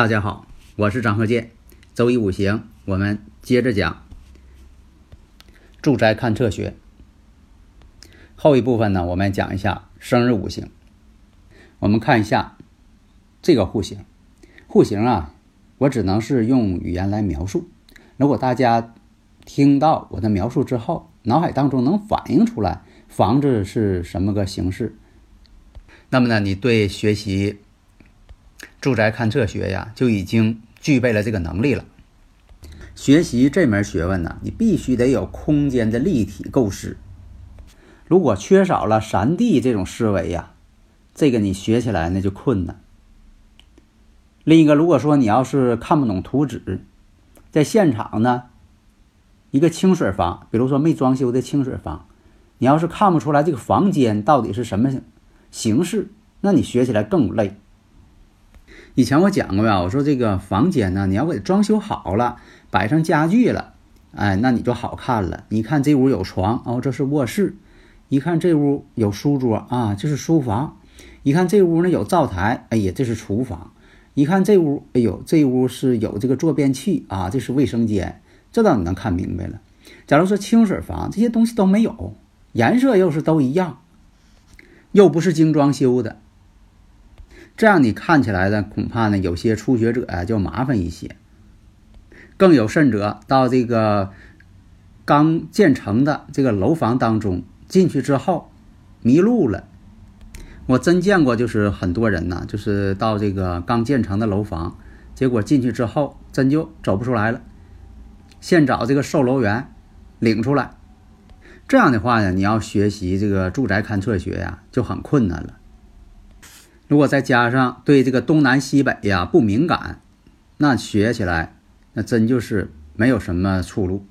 大家好，我是张鹤剑。周一五行，我们接着讲住宅勘测学。后一部分呢，我们讲一下生日五行。我们看一下这个户型，户型啊，我只能是用语言来描述。如果大家听到我的描述之后，脑海当中能反映出来房子是什么个形式，那么呢，你对学习。住宅勘测学呀，就已经具备了这个能力了。学习这门学问呢，你必须得有空间的立体构思。如果缺少了三地这种思维呀，这个你学起来那就困难。另一个，如果说你要是看不懂图纸，在现场呢，一个清水房，比如说没装修的清水房，你要是看不出来这个房间到底是什么形式，那你学起来更累。以前我讲过呀，我说这个房间呢，你要给装修好了，摆上家具了，哎，那你就好看了。你看这屋有床哦，这是卧室；一看这屋有书桌啊，这是书房；一看这屋呢有灶台，哎呀，这是厨房；一看这屋，哎呦，这屋是有这个坐便器啊，这是卫生间。这倒你能看明白了。假如说清水房，这些东西都没有，颜色又是都一样，又不是精装修的。这样你看起来呢，恐怕呢有些初学者呀就麻烦一些。更有甚者，到这个刚建成的这个楼房当中进去之后迷路了。我真见过，就是很多人呢，就是到这个刚建成的楼房，结果进去之后真就走不出来了，现找这个售楼员领出来。这样的话呢，你要学习这个住宅勘测学呀，就很困难了。如果再加上对这个东南西北呀不敏感，那学起来那真就是没有什么出路。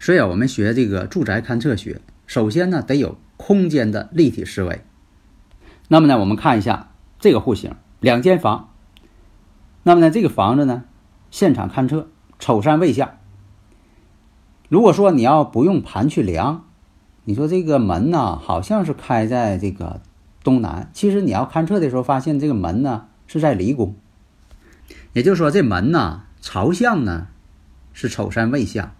所以啊，我们学这个住宅勘测学，首先呢得有空间的立体思维。那么呢，我们看一下这个户型，两间房。那么呢，这个房子呢，现场勘测，丑山未向。如果说你要不用盘去量，你说这个门呢，好像是开在这个。东南，其实你要勘测的时候，发现这个门呢是在离宫，也就是说这门呢朝向呢是丑山未向，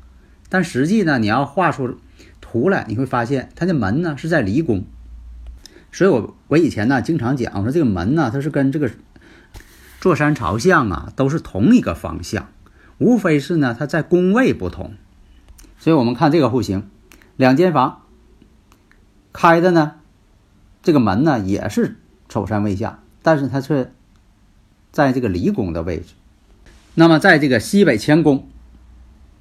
但实际呢你要画出图来，你会发现它的门呢是在离宫，所以我我以前呢经常讲我说这个门呢它是跟这个坐山朝向啊都是同一个方向，无非是呢它在宫位不同，所以我们看这个户型，两间房开的呢。这个门呢也是丑山未下，但是它却在这个离宫的位置。那么在这个西北乾宫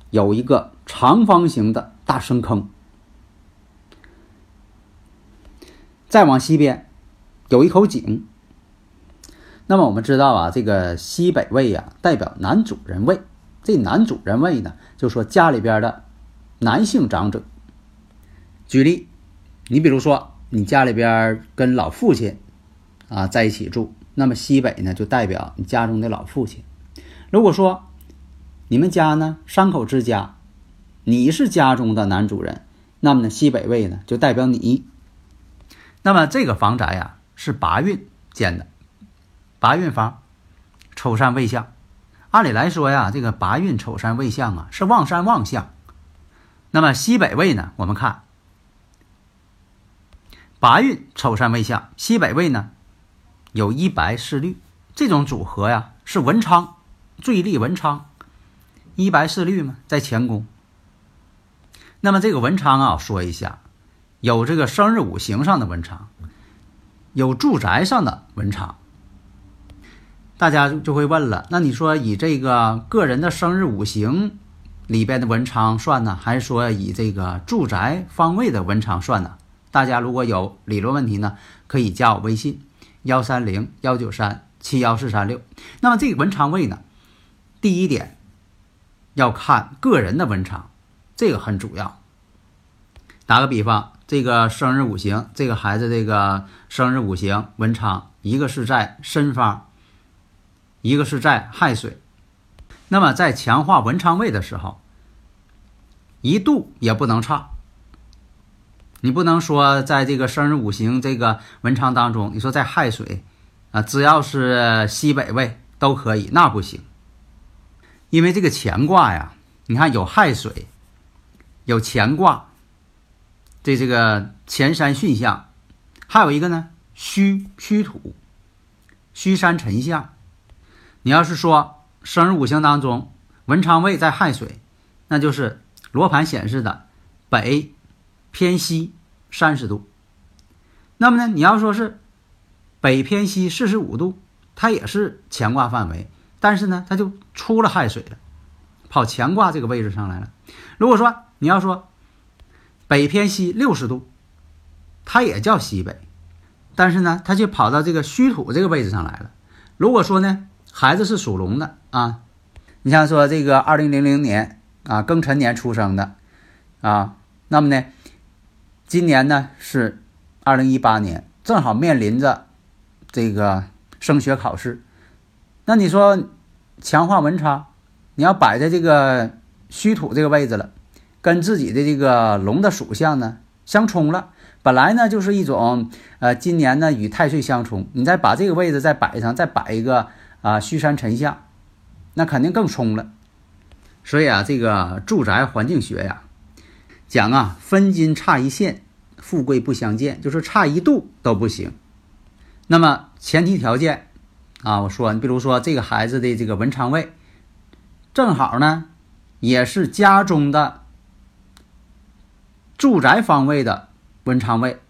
有一个长方形的大深坑，再往西边有一口井。那么我们知道啊，这个西北位呀代表男主人位，这男主人位呢就说家里边的男性长者。举例，你比如说。你家里边跟老父亲啊在一起住，那么西北呢就代表你家中的老父亲。如果说你们家呢三口之家，你是家中的男主人，那么呢西北位呢就代表你。那么这个房宅呀是八运建的，八运房，丑山未向。按理来说呀，这个八运丑山未向啊是旺山旺相。那么西北位呢，我们看。八运丑山未向，西北位呢有一白四绿，这种组合呀是文昌，最利文昌，一白四绿嘛，在乾宫。那么这个文昌啊，说一下，有这个生日五行上的文昌，有住宅上的文昌。大家就会问了，那你说以这个个人的生日五行里边的文昌算呢，还是说以这个住宅方位的文昌算呢？大家如果有理论问题呢，可以加我微信幺三零幺九三七幺四三六。那么这个文昌位呢，第一点要看个人的文昌，这个很主要。打个比方，这个生日五行，这个孩子这个生日五行文昌，一个是在申方，一个是在亥水。那么在强化文昌位的时候，一度也不能差。你不能说在这个生日五行这个文昌当中，你说在亥水啊，只要是西北位都可以，那不行。因为这个乾卦呀，你看有亥水，有乾卦。这这个乾山巽象，还有一个呢，戌戌土，戌山辰象。你要是说生日五行当中文昌位在亥水，那就是罗盘显示的北偏西三十度。那么呢，你要说是北偏西四十五度，它也是乾卦范围，但是呢，它就出了亥水了，跑乾卦这个位置上来了。如果说你要说，北偏西六十度，它也叫西北，但是呢，它就跑到这个虚土这个位置上来了。如果说呢，孩子是属龙的啊，你像说这个二零零零年啊庚辰年出生的啊，那么呢，今年呢是二零一八年，正好面临着这个升学考试，那你说强化文昌，你要摆在这个虚土这个位置了。跟自己的这个龙的属相呢相冲了，本来呢就是一种，呃，今年呢与太岁相冲，你再把这个位置再摆上，再摆一个啊虚山辰相，那肯定更冲了。所以啊，这个住宅环境学呀，讲啊分金差一线，富贵不相见，就是差一度都不行。那么前提条件啊，我说你比如说这个孩子的这个文昌位，正好呢也是家中的。住宅方位的文昌位，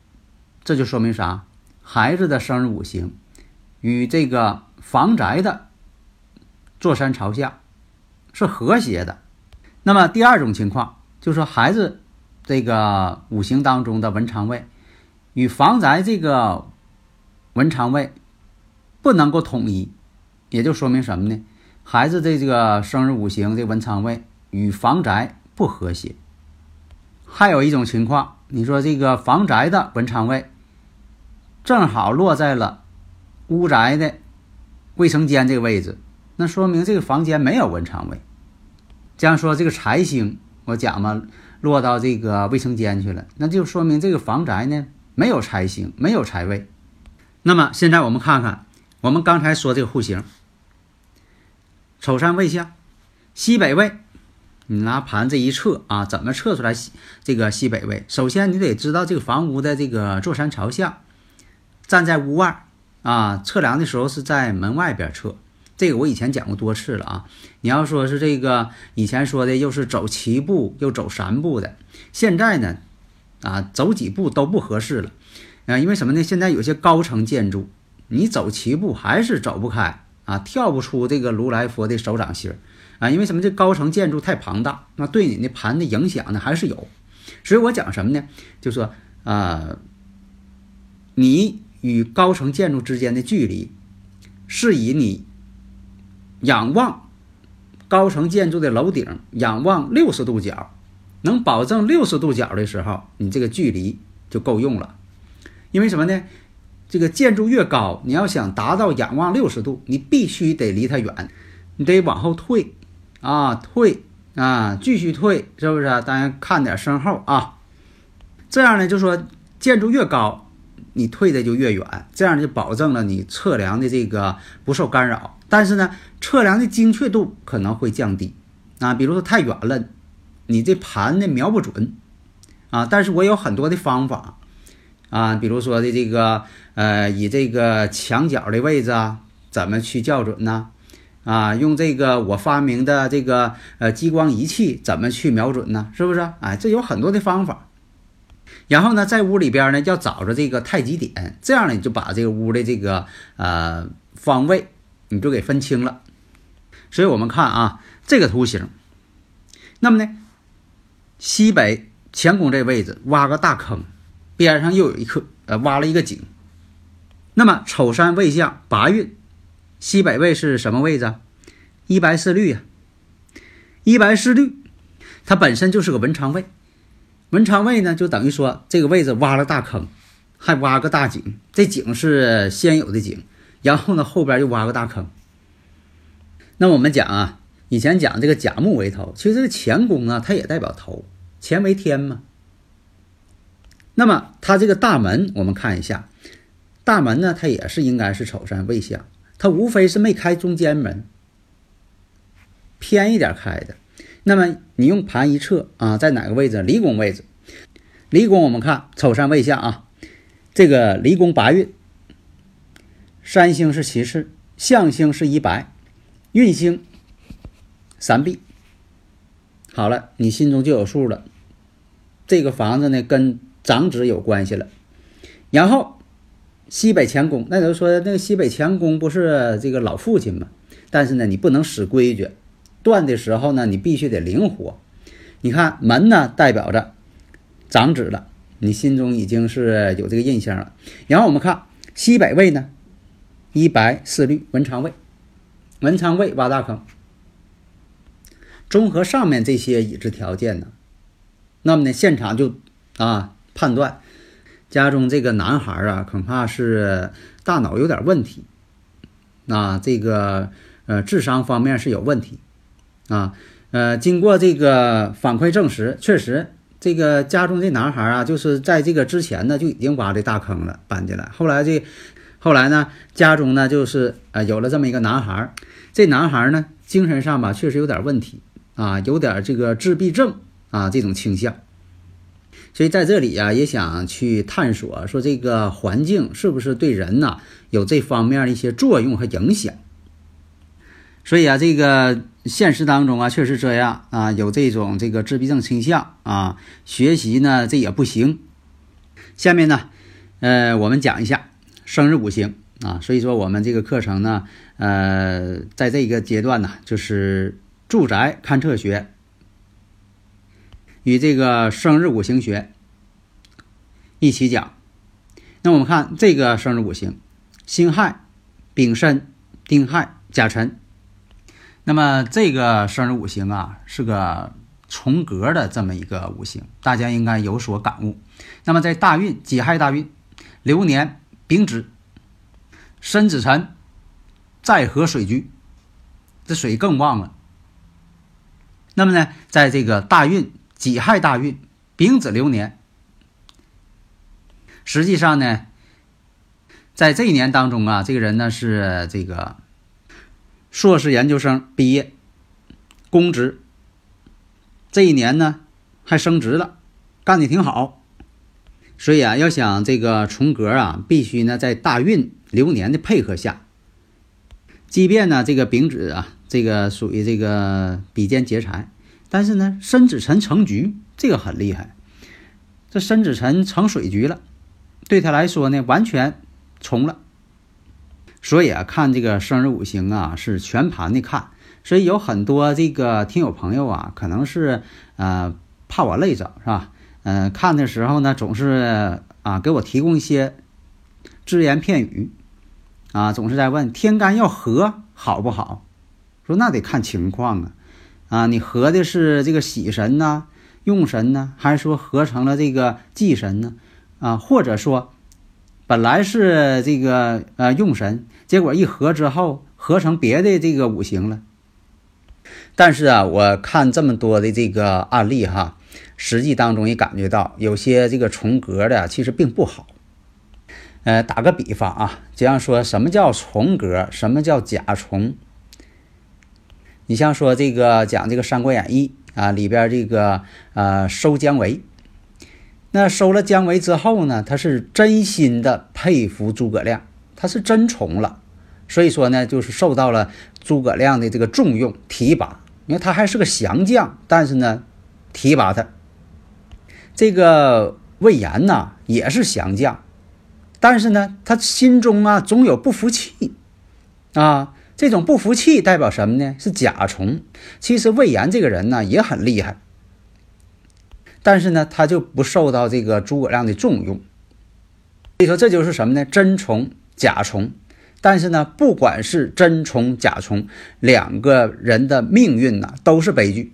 这就说明啥？孩子的生日五行与这个房宅的坐山朝向是和谐的。那么第二种情况就是说，孩子这个五行当中的文昌位与房宅这个文昌位不能够统一，也就说明什么呢？孩子的这个生日五行的文昌位与房宅不和谐。还有一种情况，你说这个房宅的文昌位正好落在了屋宅的卫生间这个位置，那说明这个房间没有文昌位。这样说，这个财星我讲嘛，落到这个卫生间去了，那就说明这个房宅呢没有财星，没有财位。那么现在我们看看，我们刚才说这个户型，丑山未向，西北位。你拿盘子一测啊，怎么测出来西这个西北位？首先你得知道这个房屋的这个坐山朝向，站在屋外啊，测量的时候是在门外边测。这个我以前讲过多次了啊。你要说是这个以前说的又是走七步又走三步的，现在呢啊走几步都不合适了啊，因为什么呢？现在有些高层建筑，你走七步还是走不开啊，跳不出这个如来佛的手掌心儿。啊，因为什么？这高层建筑太庞大，那对你的盘的影响呢还是有。所以我讲什么呢？就说啊，你与高层建筑之间的距离，是以你仰望高层建筑的楼顶，仰望六十度角，能保证六十度角的时候，你这个距离就够用了。因为什么呢？这个建筑越高，你要想达到仰望六十度，你必须得离它远，你得往后退。啊，退啊，继续退，是不是？当然看点身后啊。这样呢，就说建筑越高，你退的就越远，这样就保证了你测量的这个不受干扰。但是呢，测量的精确度可能会降低啊。比如说太远了，你这盘呢瞄不准啊。但是我有很多的方法啊，比如说的这个呃，以这个墙角的位置啊，怎么去校准呢？啊，用这个我发明的这个呃激光仪器怎么去瞄准呢？是不是？哎，这有很多的方法。然后呢，在屋里边呢要找着这个太极点，这样呢你就把这个屋的这个呃方位你就给分清了。所以我们看啊，这个图形，那么呢，西北乾宫这位置挖个大坑，边上又有一颗呃挖了一个井。那么丑山未相八运，西北位是什么位置？一白四绿呀，一白四绿，它本身就是个文昌位。文昌位呢，就等于说这个位置挖了大坑，还挖个大井。这井是先有的井，然后呢后边又挖个大坑。那我们讲啊。以前讲这个甲木为头，其实这个乾宫啊，它也代表头，乾为天嘛。那么它这个大门，我们看一下，大门呢，它也是应该是丑山未相，它无非是没开中间门，偏一点开的。那么你用盘一测啊，在哪个位置？离宫位置。离宫我们看丑山未下啊，这个离宫八运，山星是骑士，象星是一白，运星。三 B，好了，你心中就有数了。这个房子呢，跟长子有关系了。然后西北乾宫，那就说那个西北乾宫不是这个老父亲吗？但是呢，你不能死规矩，断的时候呢，你必须得灵活。你看门呢，代表着长子了，你心中已经是有这个印象了。然后我们看西北位呢，一白四绿文昌位，文昌位挖大坑。综合上面这些已知条件呢，那么呢，现场就啊判断家中这个男孩啊，恐怕是大脑有点问题，啊，这个呃智商方面是有问题，啊呃，经过这个反馈证实，确实这个家中这男孩啊，就是在这个之前呢就已经挖这大坑了，搬进来。后来这后来呢，家中呢就是呃有了这么一个男孩，这男孩呢精神上吧确实有点问题。啊，有点这个自闭症啊这种倾向，所以在这里呀也想去探索，说这个环境是不是对人呐有这方面的一些作用和影响。所以啊，这个现实当中啊确实这样啊，有这种这个自闭症倾向啊，学习呢这也不行。下面呢，呃，我们讲一下生日五行啊，所以说我们这个课程呢，呃，在这个阶段呢，就是。住宅勘测学与这个生日五行学一起讲。那我们看这个生日五行：辛亥、丙申、丁亥、甲辰。那么这个生日五行啊，是个重格的这么一个五行，大家应该有所感悟。那么在大运己亥大运，流年丙子、申子辰再合水局，这水更旺了。那么呢，在这个大运己亥大运丙子流年，实际上呢，在这一年当中啊，这个人呢是这个硕士研究生毕业，公职。这一年呢还升职了，干的挺好。所以啊，要想这个重格啊，必须呢在大运流年的配合下，即便呢这个丙子啊。这个属于这个比肩劫财，但是呢，申子辰成局，这个很厉害。这申子辰成水局了，对他来说呢，完全冲了。所以啊，看这个生日五行啊，是全盘的看。所以有很多这个听友朋友啊，可能是呃怕我累着是吧？嗯，看的时候呢，总是啊给我提供一些只言片语啊，总是在问天干要合好不好？说那得看情况啊，啊，你合的是这个喜神呢、用神呢，还是说合成了这个忌神呢？啊，或者说本来是这个呃用神，结果一合之后合成别的这个五行了。但是啊，我看这么多的这个案例哈，实际当中也感觉到有些这个重格的其实并不好。呃，打个比方啊，就像说什么叫重格，什么叫甲重。你像说这个讲这个《三国演义》啊，里边这个呃收姜维，那收了姜维之后呢，他是真心的佩服诸葛亮，他是真从了，所以说呢，就是受到了诸葛亮的这个重用提拔。因为他还是个降将，但是呢，提拔他。这个魏延呢也是降将，但是呢，他心中啊总有不服气啊。这种不服气代表什么呢？是甲虫。其实魏延这个人呢也很厉害，但是呢他就不受到这个诸葛亮的重用。所以说这就是什么呢？真虫、假虫。但是呢，不管是真虫、假虫，两个人的命运呢都是悲剧。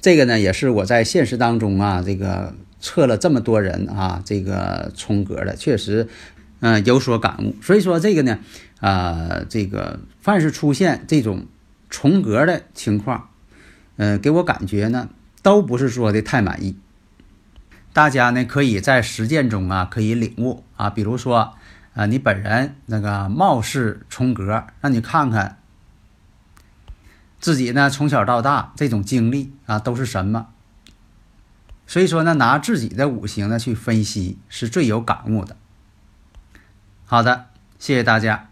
这个呢也是我在现实当中啊，这个测了这么多人啊，这个重格的，确实。嗯，有所感悟。所以说这个呢，啊，这个凡是出现这种重格的情况，嗯，给我感觉呢，都不是说的太满意。大家呢可以在实践中啊，可以领悟啊。比如说，啊，你本人那个貌似重格，让你看看自己呢从小到大这种经历啊都是什么。所以说呢，拿自己的五行呢去分析，是最有感悟的。好的，谢谢大家。